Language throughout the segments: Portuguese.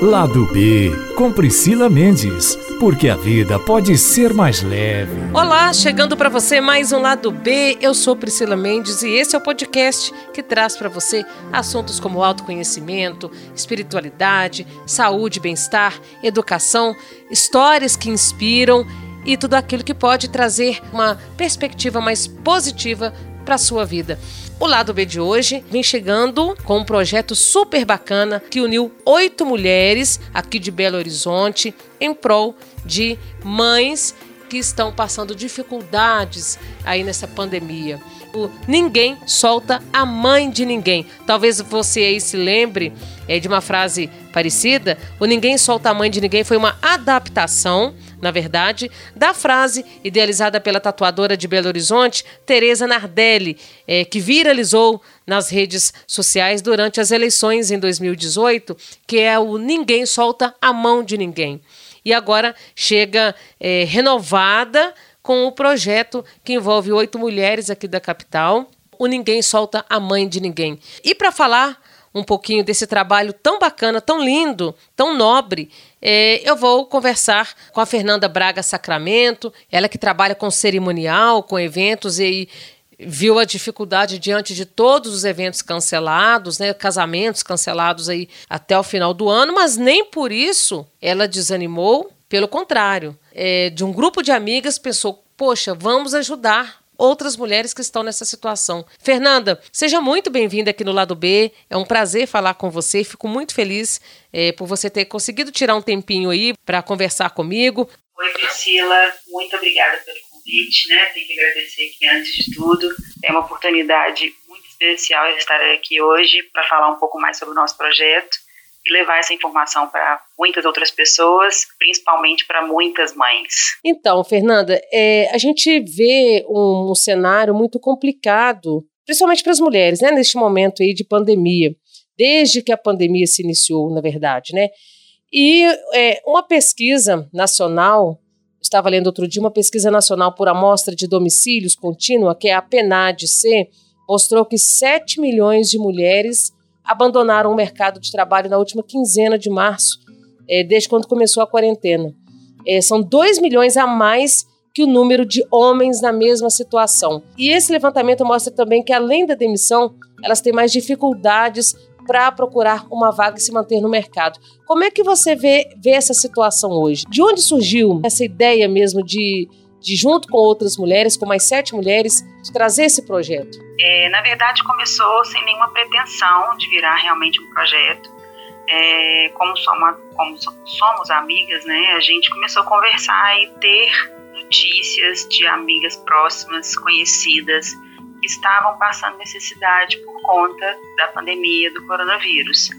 Lado B, com Priscila Mendes, porque a vida pode ser mais leve. Olá, chegando para você mais um Lado B. Eu sou Priscila Mendes e esse é o podcast que traz para você assuntos como autoconhecimento, espiritualidade, saúde, bem-estar, educação, histórias que inspiram e tudo aquilo que pode trazer uma perspectiva mais positiva para sua vida. O lado B de hoje vem chegando com um projeto super bacana que uniu oito mulheres aqui de Belo Horizonte em prol de mães que estão passando dificuldades aí nessa pandemia. O Ninguém solta a mãe de ninguém. Talvez você aí se lembre é, de uma frase parecida. O Ninguém solta a mãe de ninguém foi uma adaptação na verdade, da frase idealizada pela tatuadora de Belo Horizonte, Tereza Nardelli, é, que viralizou nas redes sociais durante as eleições em 2018, que é o Ninguém solta a mão de ninguém. E agora chega é, renovada com o projeto que envolve oito mulheres aqui da capital. O Ninguém Solta a Mãe de Ninguém. E para falar um pouquinho desse trabalho tão bacana, tão lindo, tão nobre, é, eu vou conversar com a Fernanda Braga Sacramento, ela que trabalha com cerimonial, com eventos e viu a dificuldade diante de todos os eventos cancelados, né, casamentos cancelados aí até o final do ano, mas nem por isso ela desanimou, pelo contrário, é, de um grupo de amigas pensou, poxa, vamos ajudar outras mulheres que estão nessa situação. Fernanda, seja muito bem-vinda aqui no Lado B. É um prazer falar com você. Fico muito feliz é, por você ter conseguido tirar um tempinho aí para conversar comigo. Oi, Priscila. Muito obrigada pelo convite, né? Tenho que agradecer que, antes de tudo, é uma oportunidade muito especial estar aqui hoje para falar um pouco mais sobre o nosso projeto e levar essa informação para muitas outras pessoas, principalmente para muitas mães. Então, Fernanda, é, a gente vê um, um cenário muito complicado, principalmente para as mulheres, né, neste momento aí de pandemia, desde que a pandemia se iniciou, na verdade, né? E é, uma pesquisa nacional, estava lendo outro dia, uma pesquisa nacional por amostra de domicílios contínua, que é a PNAD-C, mostrou que 7 milhões de mulheres abandonaram o mercado de trabalho na última quinzena de março, é, desde quando começou a quarentena. É, são 2 milhões a mais que o número de homens na mesma situação. E esse levantamento mostra também que, além da demissão, elas têm mais dificuldades para procurar uma vaga e se manter no mercado. Como é que você vê, vê essa situação hoje? De onde surgiu essa ideia mesmo de de junto com outras mulheres, com mais sete mulheres, de trazer esse projeto? É, na verdade, começou sem nenhuma pretensão de virar realmente um projeto. É, como, somos, como somos amigas, né, a gente começou a conversar e ter notícias de amigas próximas, conhecidas, que estavam passando necessidade por conta da pandemia do coronavírus.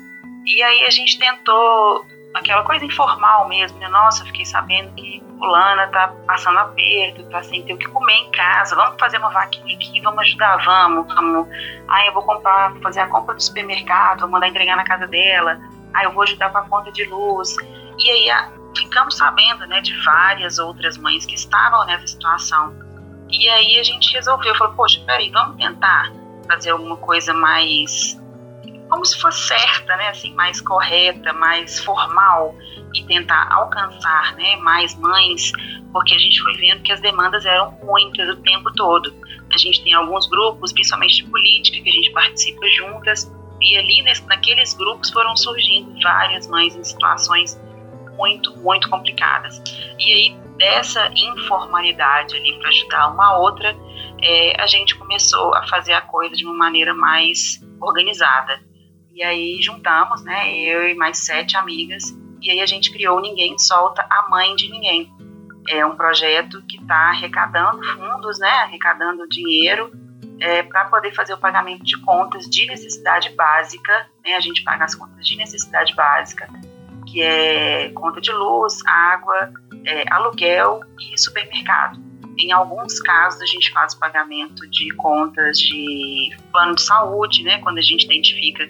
E aí a gente tentou aquela coisa informal mesmo, né? Nossa, fiquei sabendo que fulana tá passando aperto, tá sem ter o que comer em casa, vamos fazer uma vaquinha aqui, vamos ajudar, vamos, vamos. Aí eu vou comprar, fazer a compra do supermercado, vou mandar entregar na casa dela, aí eu vou ajudar com a conta de luz. E aí a, ficamos sabendo, né, de várias outras mães que estavam nessa situação. E aí a gente resolveu, falou, poxa, peraí, vamos tentar fazer alguma coisa mais como se fosse certa, né, assim, mais correta, mais formal e tentar alcançar, né, mais mães, porque a gente foi vendo que as demandas eram muitas o tempo todo. A gente tem alguns grupos, principalmente de política, que a gente participa juntas e ali nesse, naqueles grupos foram surgindo várias mães em situações muito, muito complicadas. E aí dessa informalidade ali para ajudar uma outra, é, a gente começou a fazer a coisa de uma maneira mais organizada. E aí juntamos, né, eu e mais sete amigas, e aí a gente criou Ninguém Solta a Mãe de Ninguém. É um projeto que está arrecadando fundos, né, arrecadando dinheiro é, para poder fazer o pagamento de contas de necessidade básica. Né, a gente paga as contas de necessidade básica, que é conta de luz, água, é, aluguel e supermercado. Em alguns casos, a gente faz o pagamento de contas de plano de saúde, né, quando a gente identifica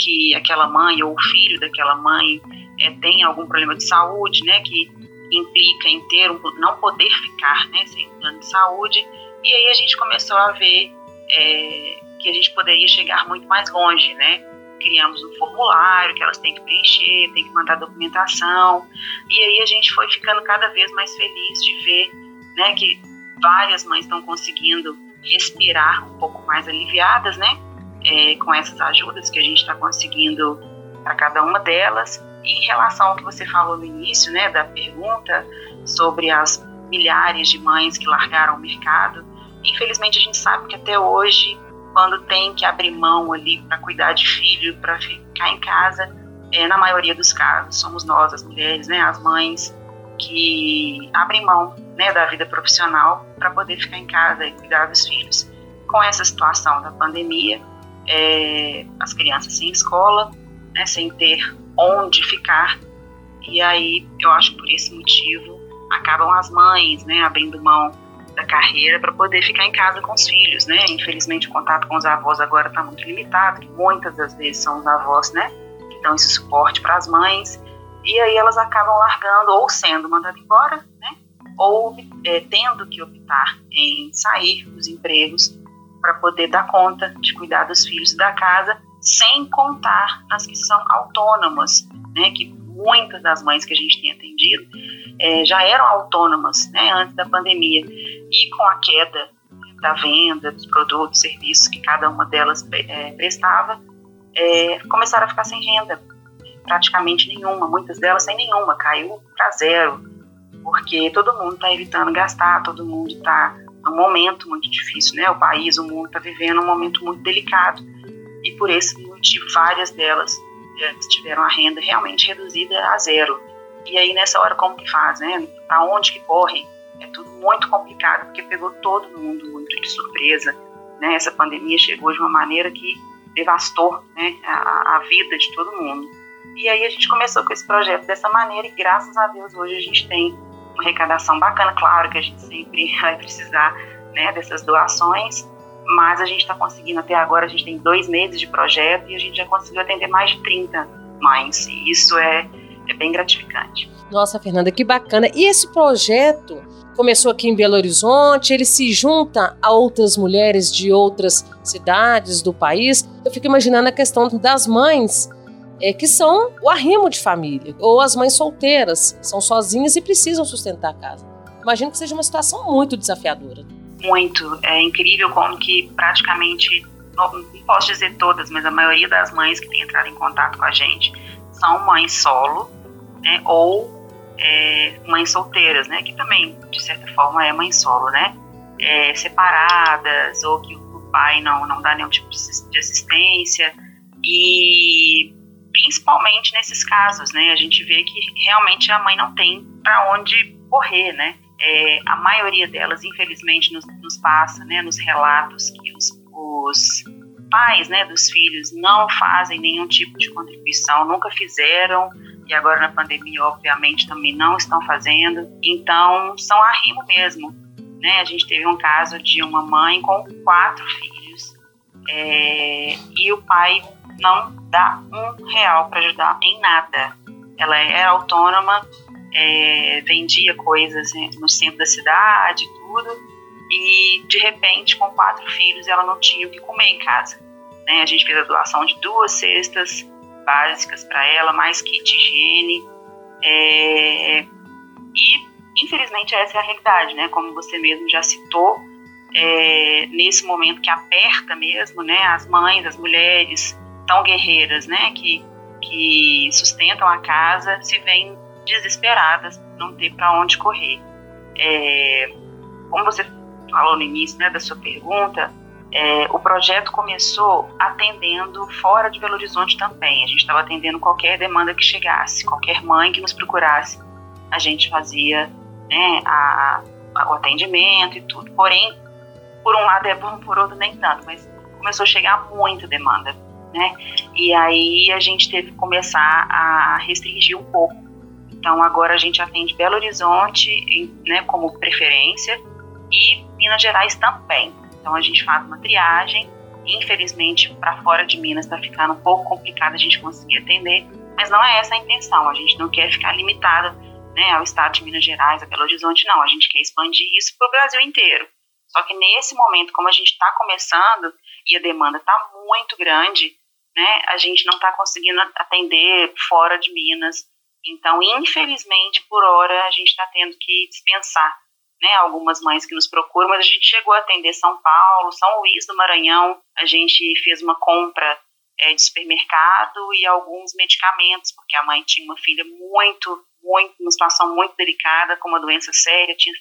que aquela mãe ou o filho daquela mãe é, tem algum problema de saúde, né, que implica em ter um, não poder ficar, né, sem plano de saúde. E aí a gente começou a ver é, que a gente poderia chegar muito mais longe, né, criamos um formulário que elas têm que preencher, têm que mandar documentação. E aí a gente foi ficando cada vez mais feliz de ver né, que várias mães estão conseguindo respirar um pouco mais aliviadas, né? É, com essas ajudas que a gente está conseguindo para cada uma delas. E em relação ao que você falou no início, né, da pergunta sobre as milhares de mães que largaram o mercado, infelizmente a gente sabe que até hoje quando tem que abrir mão ali para cuidar de filho, para ficar em casa, é, na maioria dos casos, somos nós, as mulheres, né, as mães, que abrem mão né, da vida profissional para poder ficar em casa e cuidar dos filhos. Com essa situação da pandemia, é, as crianças sem escola, né, sem ter onde ficar, e aí eu acho que por esse motivo acabam as mães né, abrindo mão da carreira para poder ficar em casa com os filhos, né? Infelizmente o contato com os avós agora está muito limitado, muitas das vezes são os avós, né? Que dão esse suporte para as mães e aí elas acabam largando ou sendo mandadas embora, né? Ou é, tendo que optar em sair dos empregos para poder dar conta de cuidar dos filhos da casa, sem contar nas que são autônomas, né? Que muitas das mães que a gente tem atendido é, já eram autônomas, né? Antes da pandemia e com a queda da venda dos produtos, serviços que cada uma delas é, prestava, é, começaram a ficar sem renda, praticamente nenhuma, muitas delas sem nenhuma, caiu para zero, porque todo mundo está evitando gastar, todo mundo está num momento muito difícil, né? O país, o mundo está vivendo um momento muito delicado e por esse motivo várias delas é, tiveram a renda realmente reduzida a zero. E aí nessa hora como que faz, né? Para onde que corre? É tudo muito complicado, porque pegou todo mundo muito de surpresa. Né? Essa pandemia chegou de uma maneira que devastou né, a, a vida de todo mundo. E aí a gente começou com esse projeto dessa maneira e graças a Deus hoje a gente tem uma arrecadação bacana. Claro que a gente sempre vai precisar né, dessas doações, mas a gente está conseguindo até agora, a gente tem dois meses de projeto e a gente já conseguiu atender mais de 30 mães. E isso é, é bem gratificante. Nossa, Fernanda, que bacana. E esse projeto começou aqui em Belo Horizonte, ele se junta a outras mulheres de outras cidades do país. Eu fico imaginando a questão das mães é, que são o arrimo de família, ou as mães solteiras, são sozinhas e precisam sustentar a casa. Imagino que seja uma situação muito desafiadora. Muito. É incrível como que praticamente, não, posso dizer todas, mas a maioria das mães que tem entrado em contato com a gente são mães solo, né, ou é, mães solteiras, né, que também, de certa forma, é mãe solo, né, é, separadas, ou que o pai não, não dá nenhum tipo de assistência, e principalmente nesses casos, né, a gente vê que realmente a mãe não tem para onde correr, né, é, a maioria delas, infelizmente, nos, nos, passa, né, nos relatos que os, os pais, né, dos filhos não fazem nenhum tipo de contribuição, nunca fizeram, e agora na pandemia, obviamente, também não estão fazendo. Então, são arrimo mesmo. Né? A gente teve um caso de uma mãe com quatro filhos é, e o pai não dá um real para ajudar em nada. Ela é autônoma, é, vendia coisas no centro da cidade, tudo, e de repente, com quatro filhos, ela não tinha o que comer em casa. Né? A gente fez a doação de duas cestas básicas para ela, mais kit higiene. É, e, infelizmente, essa é a realidade, né? Como você mesmo já citou, é, nesse momento que aperta mesmo, né? As mães, as mulheres tão guerreiras, né? Que, que sustentam a casa, se veem desesperadas, não ter para onde correr. É, como você falou no início né, da sua pergunta, é, o projeto começou atendendo fora de Belo Horizonte também. A gente estava atendendo qualquer demanda que chegasse, qualquer mãe que nos procurasse, a gente fazia né, a, a, o atendimento e tudo. Porém, por um lado é bom, por outro nem tanto, mas começou a chegar muita demanda, né? E aí a gente teve que começar a restringir um pouco. Então agora a gente atende Belo Horizonte, né, como preferência, e Minas Gerais também. Então a gente faz uma triagem. Infelizmente, para fora de Minas está ficando um pouco complicado a gente conseguir atender, mas não é essa a intenção. A gente não quer ficar limitado né, ao estado de Minas Gerais, a Belo Horizonte, não. A gente quer expandir isso para o Brasil inteiro. Só que nesse momento, como a gente está começando e a demanda está muito grande, né, a gente não está conseguindo atender fora de Minas. Então, infelizmente, por hora, a gente está tendo que dispensar né, algumas mães que nos procuram, mas a gente chegou a atender São Paulo, São Luís do Maranhão, a gente fez uma compra é, de supermercado e alguns medicamentos, porque a mãe tinha uma filha muito, muito, uma situação muito delicada, com uma doença séria, tinha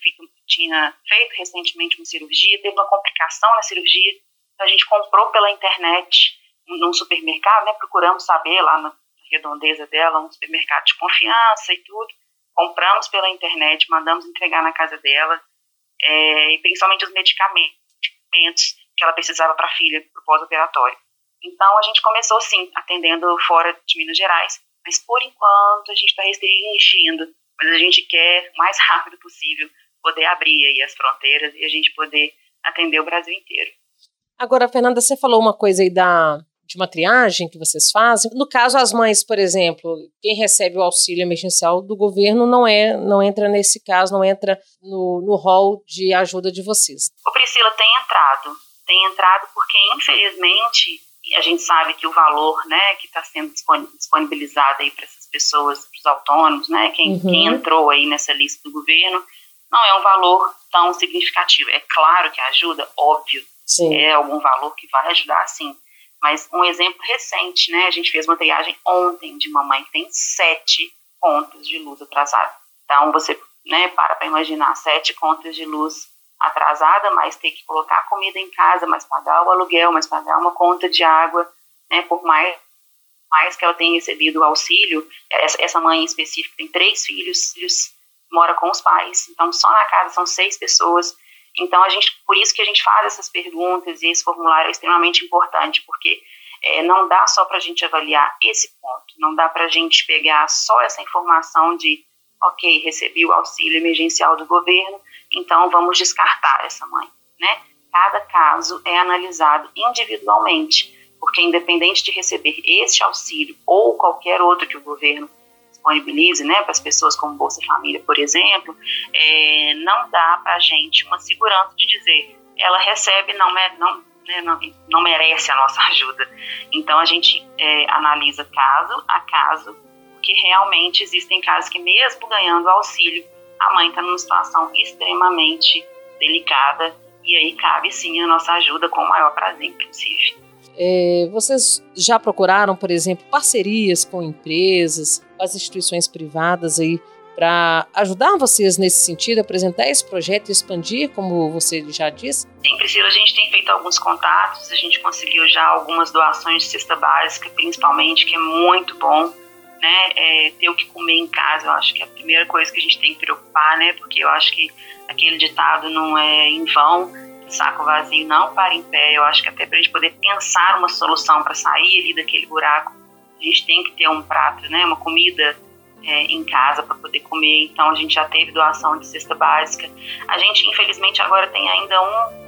tinha feito recentemente uma cirurgia, teve uma complicação na cirurgia, então a gente comprou pela internet num supermercado, né, procuramos saber lá na redondeza dela, um supermercado de confiança e tudo, compramos pela internet, mandamos entregar na casa dela, é, e principalmente os medicamentos que ela precisava para a filha, para o pós-operatório. Então, a gente começou, sim, atendendo fora de Minas Gerais, mas por enquanto a gente está restringindo, mas a gente quer, o mais rápido possível, poder abrir aí as fronteiras e a gente poder atender o Brasil inteiro. Agora, Fernanda, você falou uma coisa aí da de uma triagem que vocês fazem. No caso, as mães, por exemplo, quem recebe o auxílio emergencial do governo não é, não entra nesse caso, não entra no, no hall de ajuda de vocês. O Priscila tem entrado, tem entrado porque infelizmente a gente sabe que o valor, né, que está sendo disponibilizado aí para essas pessoas, para os autônomos, né, quem, uhum. quem entrou aí nessa lista do governo, não é um valor tão significativo. É claro que ajuda, óbvio, sim. é algum valor que vai ajudar, sim mas um exemplo recente, né? A gente fez uma triagem ontem de mamãe que tem sete contas de luz atrasada. Então você, né, para para imaginar sete contas de luz atrasada, mas ter que colocar comida em casa, mas pagar o aluguel, mas pagar uma conta de água, né? Por mais mais que ela tenha recebido o auxílio, essa, essa mãe em específico tem três filhos, filhos mora com os pais, então só na casa são seis pessoas. Então, a gente, por isso que a gente faz essas perguntas e esse formulário é extremamente importante, porque é, não dá só para a gente avaliar esse ponto, não dá para a gente pegar só essa informação de, ok, recebi o auxílio emergencial do governo, então vamos descartar essa mãe, né? Cada caso é analisado individualmente, porque independente de receber este auxílio ou qualquer outro que o governo disponibilize né, para as pessoas como Bolsa Família, por exemplo, é, não dá para a gente uma segurança de dizer ela recebe, não, não, né, não, não merece a nossa ajuda. Então a gente é, analisa caso a caso, porque realmente existem casos que mesmo ganhando auxílio, a mãe está numa situação extremamente delicada e aí cabe sim a nossa ajuda com o maior prazer, inclusive. É, vocês já procuraram, por exemplo, parcerias com empresas, as instituições privadas aí para ajudar vocês nesse sentido, apresentar esse projeto e expandir, como você já disse? Sim, Priscila, a gente tem feito alguns contatos, a gente conseguiu já algumas doações de cesta básica, principalmente, que é muito bom, né? É, ter o que comer em casa, eu acho que é a primeira coisa que a gente tem que preocupar, né? Porque eu acho que aquele ditado não é em vão, saco vazio não para em pé. Eu acho que até para a gente poder pensar uma solução para sair ali daquele buraco, a gente tem que ter um prato, né, uma comida é, em casa para poder comer. Então a gente já teve doação de cesta básica. A gente infelizmente agora tem ainda um,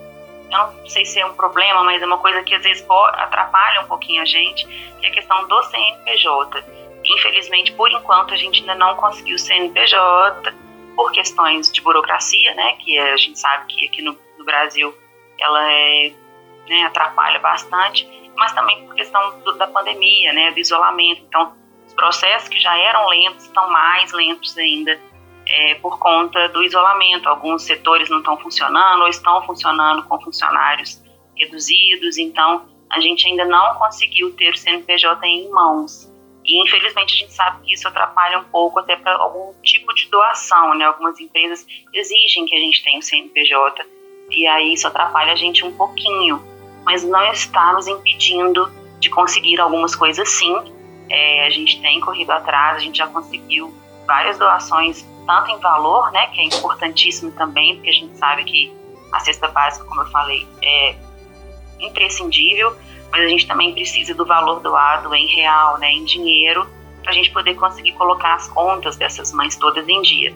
eu não sei se é um problema, mas é uma coisa que às vezes atrapalha um pouquinho a gente, que é a questão do CNPJ. Infelizmente, por enquanto, a gente ainda não conseguiu o CNPJ por questões de burocracia, né? Que a gente sabe que aqui no do Brasil ela é, né, atrapalha bastante, mas também por questão do, da pandemia, né, do isolamento. Então, os processos que já eram lentos estão mais lentos ainda é, por conta do isolamento. Alguns setores não estão funcionando ou estão funcionando com funcionários reduzidos, então a gente ainda não conseguiu ter o CNPJ em mãos. E infelizmente a gente sabe que isso atrapalha um pouco até para algum tipo de doação, né? Algumas empresas exigem que a gente tenha o CNPJ e aí isso atrapalha a gente um pouquinho, mas não está nos impedindo de conseguir algumas coisas sim. É, a gente tem corrido atrás, a gente já conseguiu várias doações, tanto em valor, né, que é importantíssimo também, porque a gente sabe que a cesta básica, como eu falei, é imprescindível, mas a gente também precisa do valor doado em real, né, em dinheiro, para a gente poder conseguir colocar as contas dessas mães todas em dia.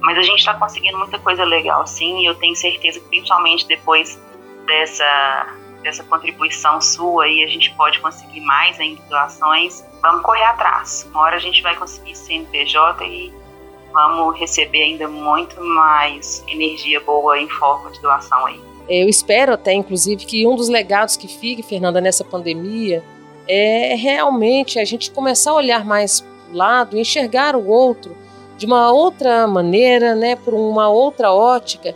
Mas a gente está conseguindo muita coisa legal, sim, e eu tenho certeza que principalmente depois dessa, dessa contribuição sua aí a gente pode conseguir mais em doações. Vamos correr atrás. Uma hora a gente vai conseguir CNPJ e vamos receber ainda muito mais energia boa em forma de doação aí. Eu espero até, inclusive, que um dos legados que fique, Fernanda, nessa pandemia é realmente a gente começar a olhar mais lado, enxergar o outro de uma outra maneira, né, por uma outra ótica,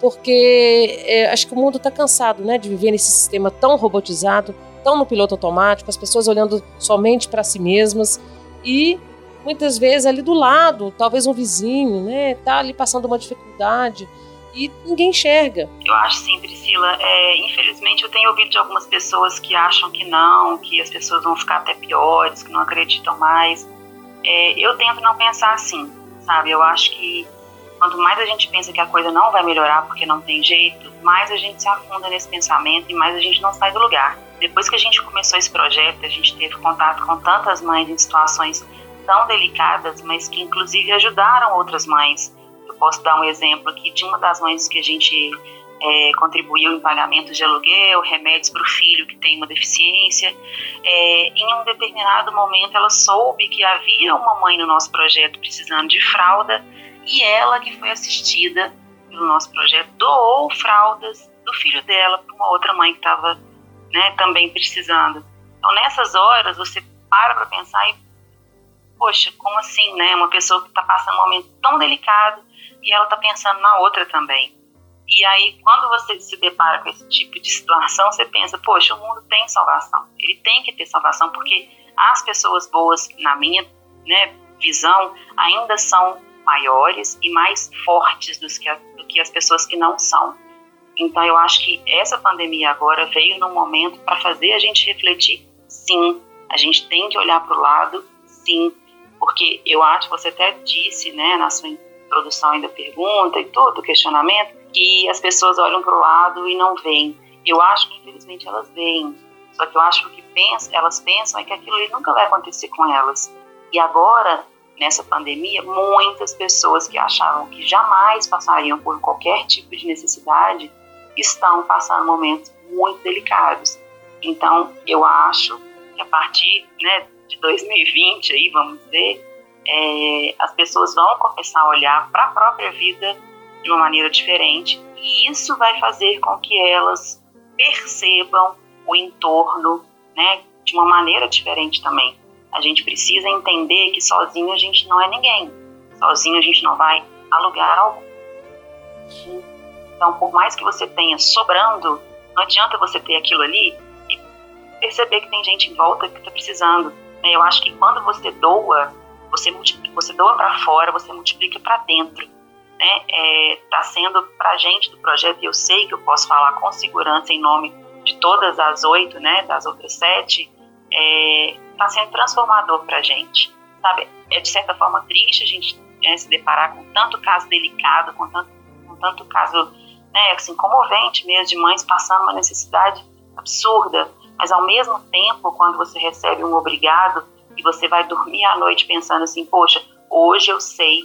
porque é, acho que o mundo está cansado, né, de viver nesse sistema tão robotizado, tão no piloto automático, as pessoas olhando somente para si mesmas e muitas vezes ali do lado, talvez um vizinho, né, tá ali passando uma dificuldade e ninguém enxerga. Eu acho sim, Priscila. É, infelizmente eu tenho ouvido de algumas pessoas que acham que não, que as pessoas vão ficar até piores, que não acreditam mais. É, eu tento não pensar assim, sabe? Eu acho que quanto mais a gente pensa que a coisa não vai melhorar porque não tem jeito, mais a gente se afunda nesse pensamento e mais a gente não sai do lugar. Depois que a gente começou esse projeto, a gente teve contato com tantas mães em situações tão delicadas, mas que inclusive ajudaram outras mães posso dar um exemplo aqui de uma das mães que a gente é, contribuiu em pagamentos de aluguel, remédios para o filho que tem uma deficiência. É, em um determinado momento, ela soube que havia uma mãe no nosso projeto precisando de fralda e ela, que foi assistida pelo nosso projeto, doou fraldas do filho dela para uma outra mãe que estava né, também precisando. Então, nessas horas, você para para pensar e, poxa, como assim, né? Uma pessoa que está passando um momento tão delicado e ela está pensando na outra também. E aí, quando você se depara com esse tipo de situação, você pensa, poxa, o mundo tem salvação. Ele tem que ter salvação, porque as pessoas boas, na minha né, visão, ainda são maiores e mais fortes do que, a, do que as pessoas que não são. Então, eu acho que essa pandemia agora veio num momento para fazer a gente refletir, sim. A gente tem que olhar para o lado, sim. Porque eu acho, você até disse né, na sua produção ainda pergunta e tudo, questionamento, que as pessoas olham para o lado e não veem. Eu acho que infelizmente elas veem. Só que eu acho que pensa, elas pensam é que aquilo nunca vai acontecer com elas. E agora, nessa pandemia, muitas pessoas que achavam que jamais passariam por qualquer tipo de necessidade estão passando momentos muito delicados. Então, eu acho que a partir né, de 2020, aí, vamos dizer, é, as pessoas vão começar a olhar para a própria vida de uma maneira diferente e isso vai fazer com que elas percebam o entorno né, de uma maneira diferente também. A gente precisa entender que sozinho a gente não é ninguém, sozinho a gente não vai a lugar algum. Então, por mais que você tenha sobrando, não adianta você ter aquilo ali e perceber que tem gente em volta que está precisando. Eu acho que quando você doa, você, você doa para fora, você multiplica para dentro. Né? É, tá sendo para gente do projeto, e eu sei que eu posso falar com segurança em nome de todas as oito, né, das outras sete, é, tá sendo transformador para gente. Sabe? É de certa forma triste a gente é, se deparar com tanto caso delicado, com tanto, com tanto caso né, assim, comovente mesmo, de mães passando uma necessidade absurda, mas ao mesmo tempo, quando você recebe um obrigado, e você vai dormir à noite pensando assim, poxa, hoje eu sei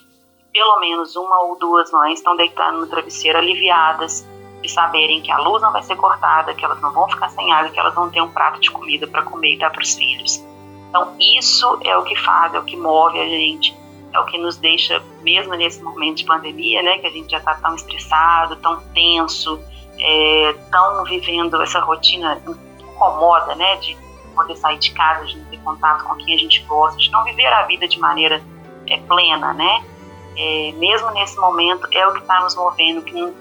pelo menos uma ou duas mães estão deitando no travesseiro aliviadas de saberem que a luz não vai ser cortada, que elas não vão ficar sem água, que elas vão ter um prato de comida para comer e dar para os filhos. Então, isso é o que faz, é o que move a gente, é o que nos deixa, mesmo nesse momento de pandemia, né, que a gente já está tão estressado, tão tenso, é, tão vivendo essa rotina incomoda, né, de poder sair de casa, de não ter contato com quem a gente gosta, de não viver a vida de maneira é, plena, né? É, mesmo nesse momento, é o que está nos movendo, que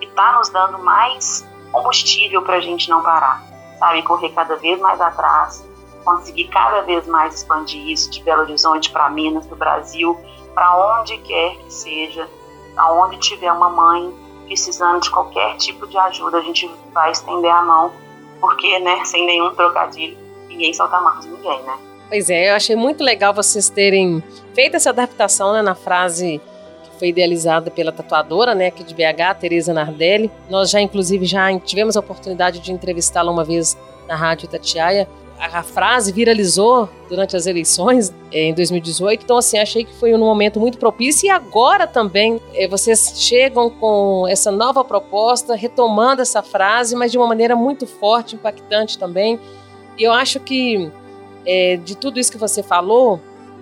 está nos dando mais combustível para a gente não parar, sabe? Correr cada vez mais atrás, conseguir cada vez mais expandir isso de Belo Horizonte para Minas, do Brasil, para onde quer que seja, aonde tiver uma mãe precisando de qualquer tipo de ajuda, a gente vai estender a mão, porque, né, sem nenhum trocadilho, ninguém solta mais de ninguém, né? Pois é, eu achei muito legal vocês terem feito essa adaptação né, na frase que foi idealizada pela tatuadora, né, aqui de BH, Teresa Nardelli. Nós já, inclusive, já tivemos a oportunidade de entrevistá-la uma vez na Rádio Itatiaia. A, a frase viralizou durante as eleições eh, em 2018, então, assim, achei que foi um momento muito propício. E agora também eh, vocês chegam com essa nova proposta, retomando essa frase, mas de uma maneira muito forte, impactante também e eu acho que é, de tudo isso que você falou,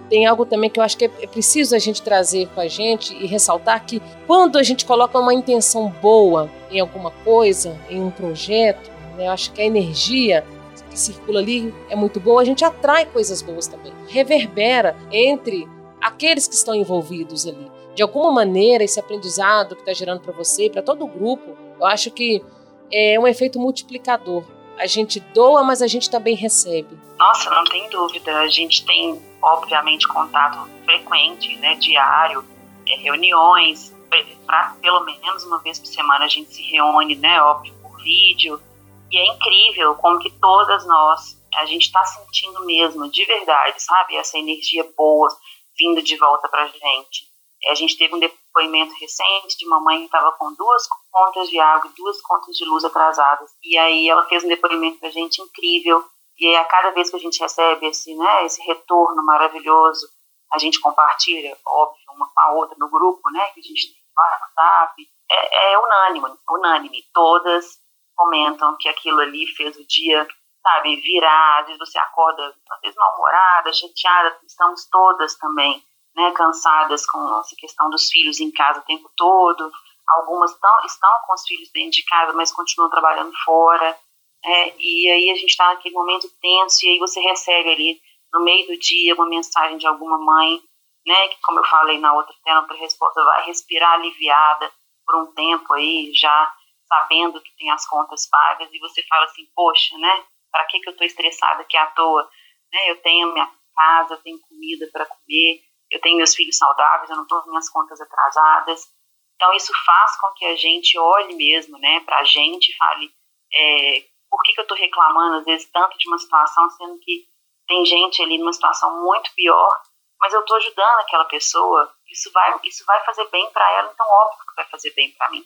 tem algo também que eu acho que é, é preciso a gente trazer com a gente e ressaltar que quando a gente coloca uma intenção boa em alguma coisa, em um projeto, né, eu acho que a energia que circula ali é muito boa, a gente atrai coisas boas também. Reverbera entre aqueles que estão envolvidos ali. De alguma maneira, esse aprendizado que está gerando para você, para todo o grupo, eu acho que é um efeito multiplicador. A gente doa, mas a gente também recebe. Nossa, não tem dúvida. A gente tem, obviamente, contato frequente, né, diário, é, reuniões, pra, pelo menos uma vez por semana a gente se reúne, né, óbvio, por vídeo. E é incrível como que todas nós, a gente está sentindo mesmo, de verdade, sabe, essa energia boa vindo de volta pra gente. A gente teve um depoimento recente de mamãe que estava com duas contas de água e duas contas de luz atrasadas. E aí ela fez um depoimento pra gente incrível. E aí, a cada vez que a gente recebe esse, né, esse retorno maravilhoso, a gente compartilha, óbvio, uma com a outra no grupo, né, que a gente tem no WhatsApp. É, é unânime, unânime. Todas comentam que aquilo ali fez o dia, sabe, virar. Às vezes você acorda, às vezes mal-humorada, chateada. Estamos todas também né, cansadas com essa questão dos filhos em casa o tempo todo. Algumas tão, estão com os filhos dentro de casa, mas continuam trabalhando fora. É, e aí a gente está naquele momento tenso e aí você recebe ali no meio do dia uma mensagem de alguma mãe, né, que como eu falei na outra, na outra resposta, vai respirar aliviada por um tempo aí, já sabendo que tem as contas pagas e você fala assim, poxa, né, para que que eu estou estressada aqui à toa? Né, eu tenho minha casa, eu tenho comida para comer, eu tenho meus filhos saudáveis, eu não estou com minhas contas atrasadas. Então, isso faz com que a gente olhe mesmo né, para a gente e fale é, por que, que eu estou reclamando, às vezes, tanto de uma situação, sendo que tem gente ali numa situação muito pior, mas eu estou ajudando aquela pessoa, isso vai, isso vai fazer bem para ela, então, óbvio que vai fazer bem para mim.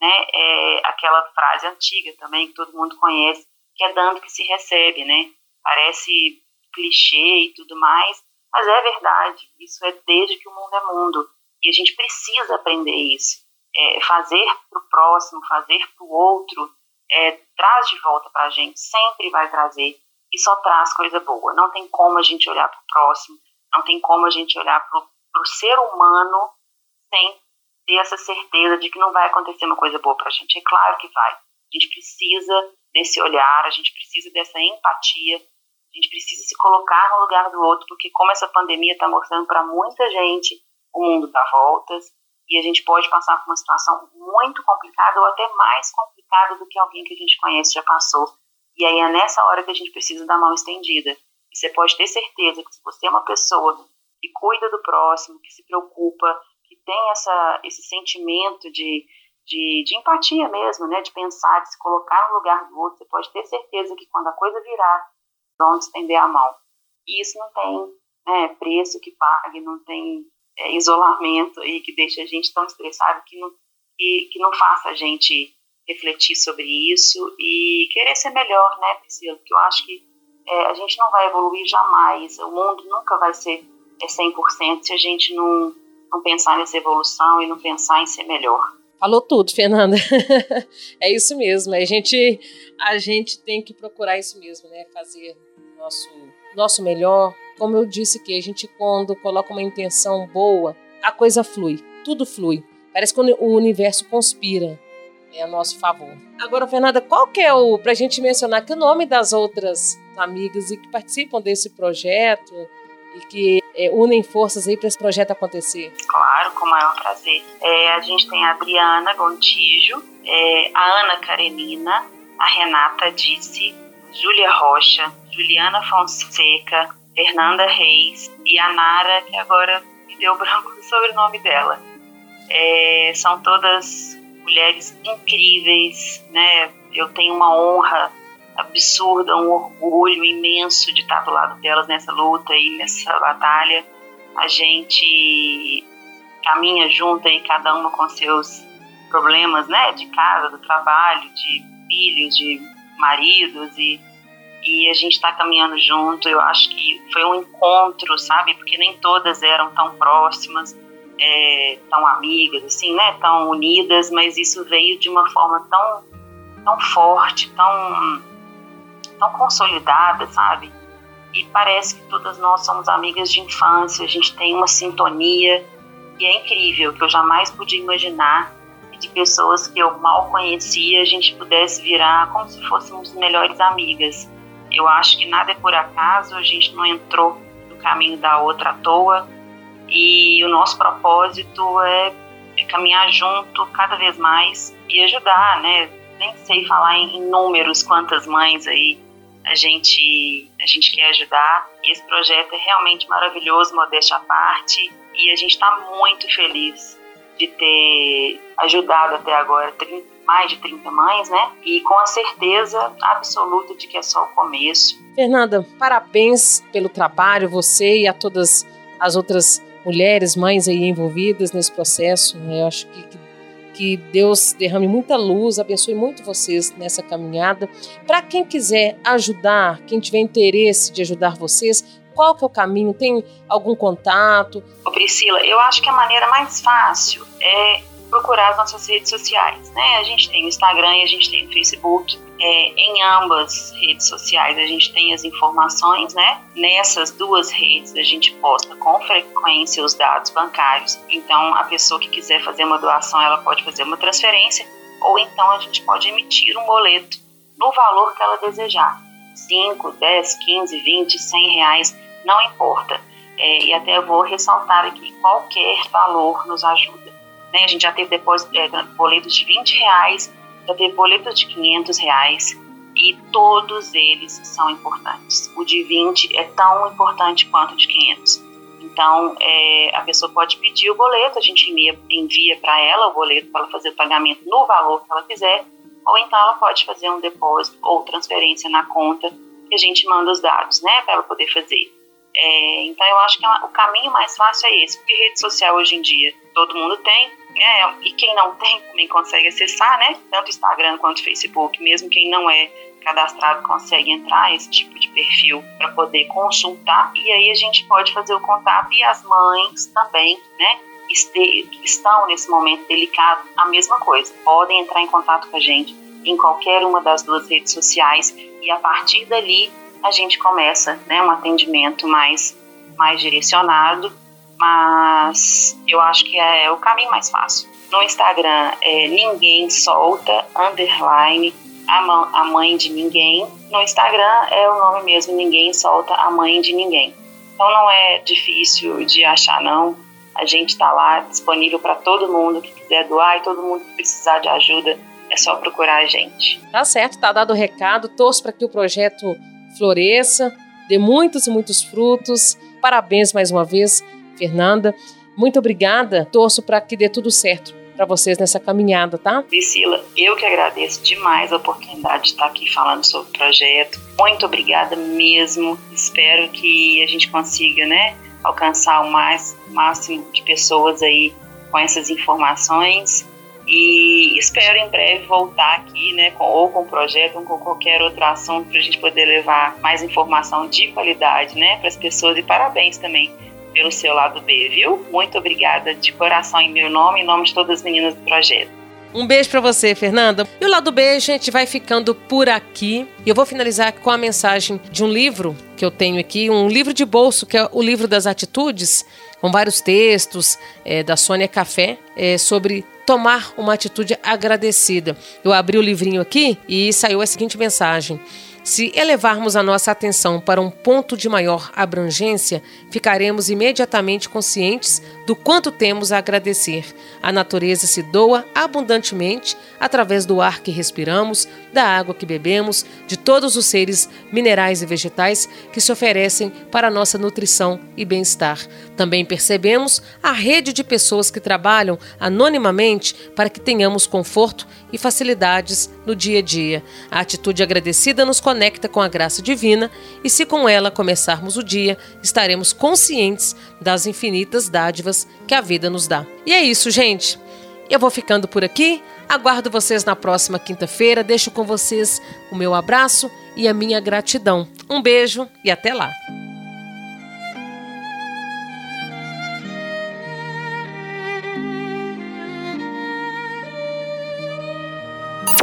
Né? É aquela frase antiga também, que todo mundo conhece, que é dando que se recebe, né? Parece clichê e tudo mais, mas é verdade, isso é desde que o mundo é mundo. E a gente precisa aprender isso. É, fazer para o próximo, fazer para o outro, é, traz de volta para a gente, sempre vai trazer. E só traz coisa boa. Não tem como a gente olhar para o próximo, não tem como a gente olhar para o ser humano sem ter essa certeza de que não vai acontecer uma coisa boa para a gente. É claro que vai. A gente precisa desse olhar, a gente precisa dessa empatia, a gente precisa se colocar no lugar do outro, porque como essa pandemia está mostrando para muita gente, o mundo dá voltas e a gente pode passar por uma situação muito complicada ou até mais complicada do que alguém que a gente conhece já passou. E aí é nessa hora que a gente precisa da mão estendida. E você pode ter certeza que se você é uma pessoa que cuida do próximo, que se preocupa, que tem essa, esse sentimento de, de, de empatia mesmo, né, de pensar, de se colocar no lugar do outro, você pode ter certeza que quando a coisa virar, vão estender a mão. E isso não tem né, preço que pague, não tem é, isolamento aí que deixa a gente tão estressado que não, que, que não faça a gente refletir sobre isso e querer ser melhor, né, Priscila? Porque eu acho que é, a gente não vai evoluir jamais, o mundo nunca vai ser é, 100% se a gente não, não pensar nessa evolução e não pensar em ser melhor. Falou tudo, Fernanda. é isso mesmo. A gente, a gente tem que procurar isso mesmo, né? Fazer nosso, nosso melhor. Como eu disse que a gente quando coloca uma intenção boa, a coisa flui, tudo flui. Parece que o universo conspira é a nosso favor. Agora, Fernanda, qual que é o, pra gente mencionar que o nome das outras amigas e que participam desse projeto e que é, unem forças aí para esse projeto acontecer? Claro, com o maior prazer. É, a gente tem a Adriana Gontijo, é, a Ana Karenina, a Renata Disse, Júlia Rocha, Juliana Fonseca, Fernanda Reis e a Nara, que agora me deu branco o sobrenome dela. É, são todas mulheres incríveis, né? Eu tenho uma honra absurda, um orgulho imenso de estar do lado delas nessa luta e nessa batalha. A gente caminha junto e cada uma com seus problemas, né, de casa, do trabalho, de filhos, de maridos e e a gente está caminhando junto. Eu acho que foi um encontro, sabe? Porque nem todas eram tão próximas, é, tão amigas, assim, né? Tão unidas, mas isso veio de uma forma tão, tão forte, tão tão consolidada, sabe? E parece que todas nós somos amigas de infância, a gente tem uma sintonia e é incrível, que eu jamais podia imaginar de pessoas que eu mal conhecia a gente pudesse virar como se fôssemos melhores amigas. Eu acho que nada é por acaso, a gente não entrou no caminho da outra à toa e o nosso propósito é, é caminhar junto cada vez mais e ajudar, né? Nem sei falar em, em números quantas mães aí a gente a gente quer ajudar e esse projeto é realmente maravilhoso, modéstia à parte e a gente está muito feliz de ter ajudado até agora 30, mais de 30 mães, né? E com a certeza absoluta de que é só o começo. Fernanda, parabéns pelo trabalho, você e a todas as outras mulheres, mães aí envolvidas nesse processo. Né? Eu acho que, que Deus derrame muita luz, abençoe muito vocês nessa caminhada. Para quem quiser ajudar, quem tiver interesse de ajudar vocês, qual que é o caminho? Tem algum contato? Ô Priscila, eu acho que a maneira mais fácil é procurar as nossas redes sociais, né? A gente tem o Instagram e a gente tem o Facebook. É, em ambas redes sociais a gente tem as informações, né? Nessas duas redes a gente posta com frequência os dados bancários. Então a pessoa que quiser fazer uma doação ela pode fazer uma transferência ou então a gente pode emitir um boleto no valor que ela desejar. 5, 10, 15, 20, 100 reais, não importa. É, e até vou ressaltar aqui, qualquer valor nos ajuda. Né? A gente já teve depois é, boletos de 20 reais, já teve boletos de 500 reais e todos eles são importantes. O de 20 é tão importante quanto o de 500. Então, é, a pessoa pode pedir o boleto, a gente envia, envia para ela o boleto para ela fazer o pagamento no valor que ela quiser, ou então ela pode fazer um depósito ou transferência na conta que a gente manda os dados, né, para ela poder fazer. É, então, eu acho que o caminho mais fácil é esse, porque rede social hoje em dia todo mundo tem, é, e quem não tem também consegue acessar, né? Tanto Instagram quanto Facebook, mesmo quem não é cadastrado consegue entrar esse tipo de perfil para poder consultar e aí a gente pode fazer o contato e as mães também, né? Este, estão nesse momento delicado, a mesma coisa. Podem entrar em contato com a gente em qualquer uma das duas redes sociais e a partir dali a gente começa, né, um atendimento mais mais direcionado mas eu acho que é o caminho mais fácil. No Instagram é ninguém solta, underline, a, mãe de ninguém. No Instagram é o nome mesmo, ninguém solta a mãe de ninguém. Então não é difícil de achar não. A gente está lá disponível para todo mundo que quiser doar e todo mundo que precisar de ajuda. É só procurar a gente. Tá certo, tá dado o recado. Torço para que o projeto floresça, dê muitos e muitos frutos. Parabéns mais uma vez Fernanda. Muito obrigada. Torço para que dê tudo certo para vocês nessa caminhada, tá? Priscila, eu que agradeço demais a oportunidade de estar aqui falando sobre o projeto. Muito obrigada mesmo. Espero que a gente consiga, né, alcançar o mais, máximo de pessoas aí com essas informações. E espero em breve voltar aqui, né, com, ou com o projeto ou com qualquer outro assunto para a gente poder levar mais informação de qualidade, né, para as pessoas. E parabéns também pelo seu lado B, viu? Muito obrigada de coração em meu nome em nome de todas as meninas do projeto. Um beijo para você, Fernanda. E o lado B, gente vai ficando por aqui. E eu vou finalizar com a mensagem de um livro que eu tenho aqui, um livro de bolso, que é o livro das atitudes, com vários textos é, da Sônia Café é, sobre tomar uma atitude agradecida. Eu abri o livrinho aqui e saiu a seguinte mensagem. Se elevarmos a nossa atenção para um ponto de maior abrangência, ficaremos imediatamente conscientes do quanto temos a agradecer. A natureza se doa abundantemente através do ar que respiramos, da água que bebemos, de todos os seres minerais e vegetais que se oferecem para nossa nutrição e bem-estar. Também percebemos a rede de pessoas que trabalham anonimamente para que tenhamos conforto e facilidades no dia a dia. A atitude agradecida nos conecta com a graça divina e, se com ela começarmos o dia, estaremos conscientes das infinitas dádivas que a vida nos dá. E é isso, gente. Eu vou ficando por aqui. Aguardo vocês na próxima quinta-feira. Deixo com vocês o meu abraço e a minha gratidão. Um beijo e até lá.